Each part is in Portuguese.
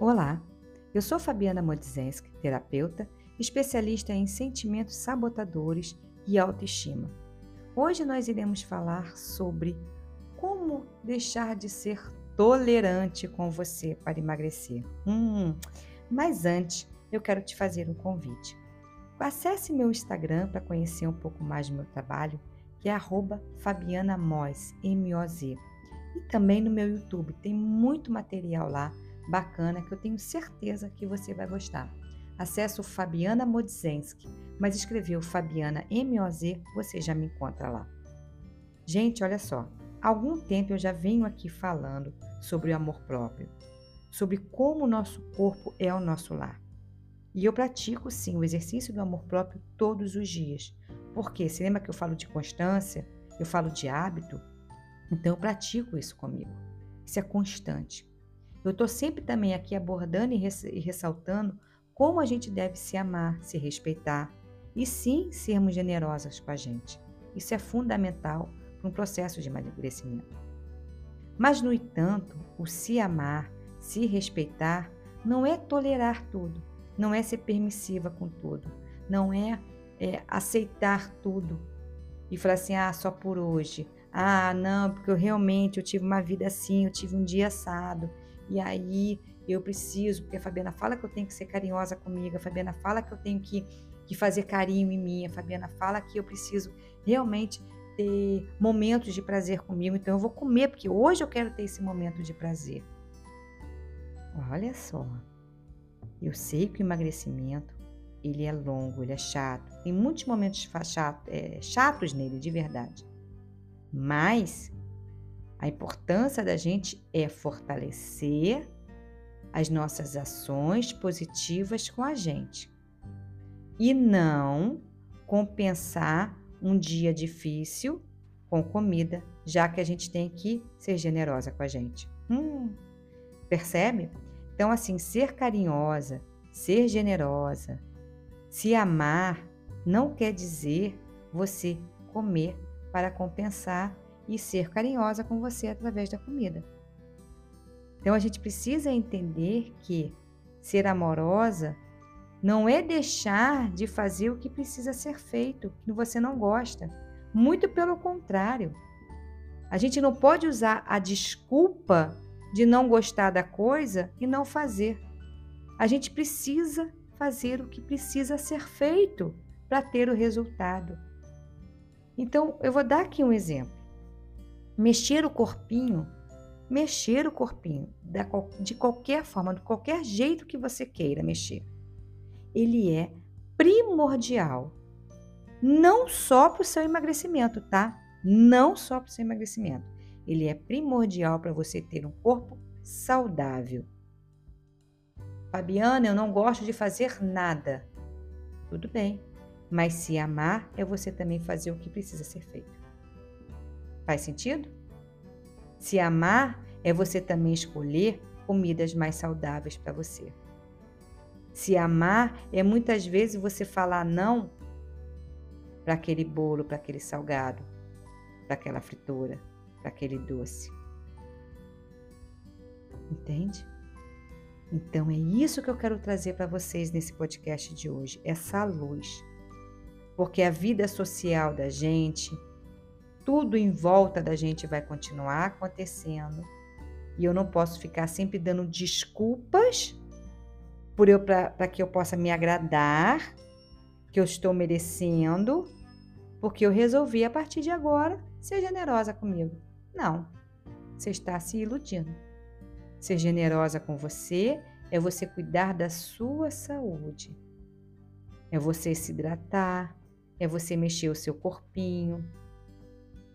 Olá, eu sou Fabiana Modzenski, terapeuta, especialista em sentimentos sabotadores e autoestima. Hoje nós iremos falar sobre como deixar de ser tolerante com você para emagrecer. Hum, mas antes, eu quero te fazer um convite. Acesse meu Instagram para conhecer um pouco mais do meu trabalho, que é @fabianamoz, M-O-Z. E também no meu YouTube, tem muito material lá bacana que eu tenho certeza que você vai gostar. Acesse o Fabiana Modzenski, mas escreveu Fabiana M-O-Z, você já me encontra lá. Gente, olha só, há algum tempo eu já venho aqui falando sobre o amor próprio, sobre como o nosso corpo é o nosso lar. E eu pratico sim o exercício do amor próprio todos os dias. Porque se lembra que eu falo de constância, eu falo de hábito? Então eu pratico isso comigo. Isso é constante. Eu estou sempre também aqui abordando e ressaltando como a gente deve se amar, se respeitar e sim sermos generosas com a gente. Isso é fundamental para um processo de emagrecimento. Mas, no entanto, o se amar, se respeitar, não é tolerar tudo, não é ser permissiva com tudo, não é, é aceitar tudo e falar assim, ah, só por hoje, ah, não, porque eu realmente eu tive uma vida assim, eu tive um dia assado, e aí eu preciso, porque a Fabiana fala que eu tenho que ser carinhosa comigo, a Fabiana fala que eu tenho que, que fazer carinho em mim, a Fabiana fala que eu preciso realmente ter momentos de prazer comigo, então eu vou comer, porque hoje eu quero ter esse momento de prazer. Olha só, eu sei que o emagrecimento ele é longo, ele é chato, tem muitos momentos chato, é, chatos nele, de verdade. Mas a importância da gente é fortalecer as nossas ações positivas com a gente e não compensar um dia difícil com comida, já que a gente tem que ser generosa com a gente. Hum, percebe? Então, assim, ser carinhosa, ser generosa, se amar, não quer dizer você comer para compensar e ser carinhosa com você através da comida. Então a gente precisa entender que ser amorosa não é deixar de fazer o que precisa ser feito, que você não gosta. Muito pelo contrário. A gente não pode usar a desculpa de não gostar da coisa e não fazer. A gente precisa fazer o que precisa ser feito para ter o resultado. Então, eu vou dar aqui um exemplo. Mexer o corpinho, mexer o corpinho de qualquer forma, de qualquer jeito que você queira mexer, ele é primordial. Não só para o seu emagrecimento, tá? Não só para o seu emagrecimento. Ele é primordial para você ter um corpo saudável. Fabiana, eu não gosto de fazer nada. Tudo bem, mas se amar é você também fazer o que precisa ser feito. Faz sentido? Se amar é você também escolher comidas mais saudáveis para você. Se amar é muitas vezes você falar não para aquele bolo, para aquele salgado, para aquela fritura, para aquele doce. Entende? Então é isso que eu quero trazer para vocês nesse podcast de hoje, essa luz. Porque a vida social da gente, tudo em volta da gente vai continuar acontecendo. E eu não posso ficar sempre dando desculpas por eu para que eu possa me agradar, que eu estou merecendo, porque eu resolvi a partir de agora ser generosa comigo. Não. Você está se iludindo. Ser generosa com você é você cuidar da sua saúde. É você se hidratar, é você mexer o seu corpinho,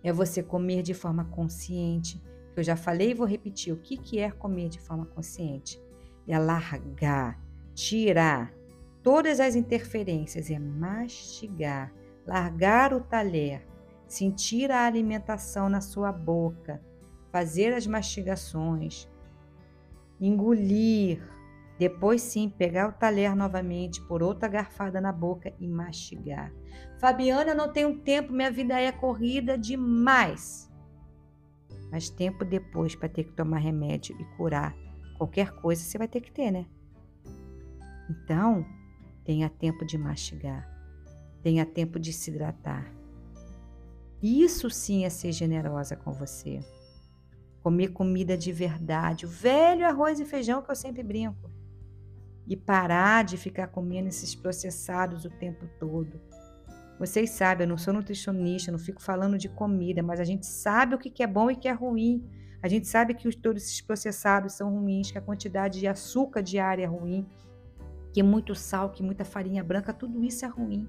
é você comer de forma consciente. Eu já falei e vou repetir o que, que é comer de forma consciente. É largar, tirar todas as interferências, é mastigar, largar o talher, sentir a alimentação na sua boca, fazer as mastigações, engolir, depois sim, pegar o talher novamente, por outra garfada na boca e mastigar. Fabiana, não tenho tempo, minha vida é corrida demais. Mas tempo depois para ter que tomar remédio e curar qualquer coisa você vai ter que ter, né? Então, tenha tempo de mastigar, tenha tempo de se hidratar. Isso sim é ser generosa com você. Comer comida de verdade, o velho arroz e feijão que eu sempre brinco. E parar de ficar comendo esses processados o tempo todo. Vocês sabem, eu não sou nutricionista, não fico falando de comida, mas a gente sabe o que é bom e o que é ruim. A gente sabe que todos esses processados são ruins, que a quantidade de açúcar diária é ruim, que muito sal, que muita farinha branca, tudo isso é ruim.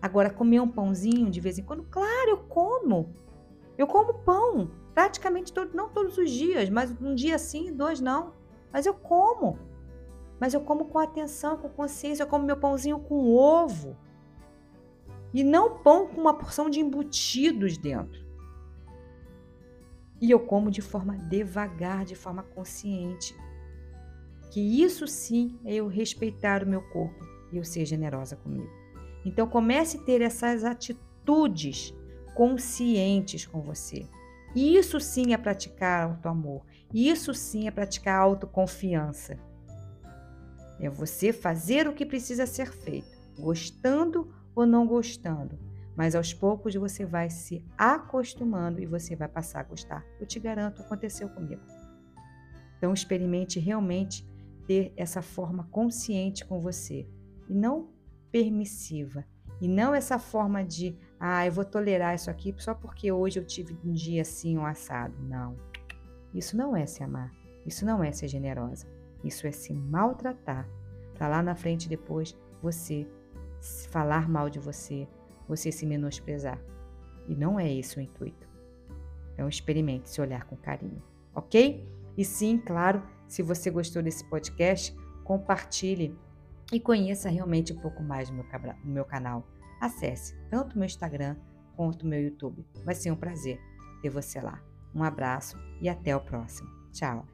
Agora, comer um pãozinho de vez em quando, claro, eu como. Eu como pão, praticamente todo, não todos os dias, mas um dia sim, dois não. Mas eu como. Mas eu como com atenção, com consciência, eu como meu pãozinho com ovo. E não pão com uma porção de embutidos dentro. E eu como de forma devagar, de forma consciente que isso sim é eu respeitar o meu corpo e eu ser generosa comigo. Então comece a ter essas atitudes conscientes com você. Isso sim é praticar auto-amor. Isso sim é praticar autoconfiança. É você fazer o que precisa ser feito, gostando ou não gostando. Mas aos poucos você vai se acostumando e você vai passar a gostar. Eu te garanto, aconteceu comigo. Então experimente realmente ter essa forma consciente com você e não permissiva. E não essa forma de, ah, eu vou tolerar isso aqui só porque hoje eu tive um dia assim, um assado. Não. Isso não é se amar. Isso não é ser generosa. Isso é se maltratar. Para lá na frente depois você falar mal de você, você se menosprezar. E não é esse o intuito. Então experimente se olhar com carinho, ok? E sim, claro, se você gostou desse podcast, compartilhe e conheça realmente um pouco mais do meu, meu canal. Acesse tanto meu Instagram quanto meu YouTube. Vai ser um prazer ter você lá. Um abraço e até o próximo. Tchau!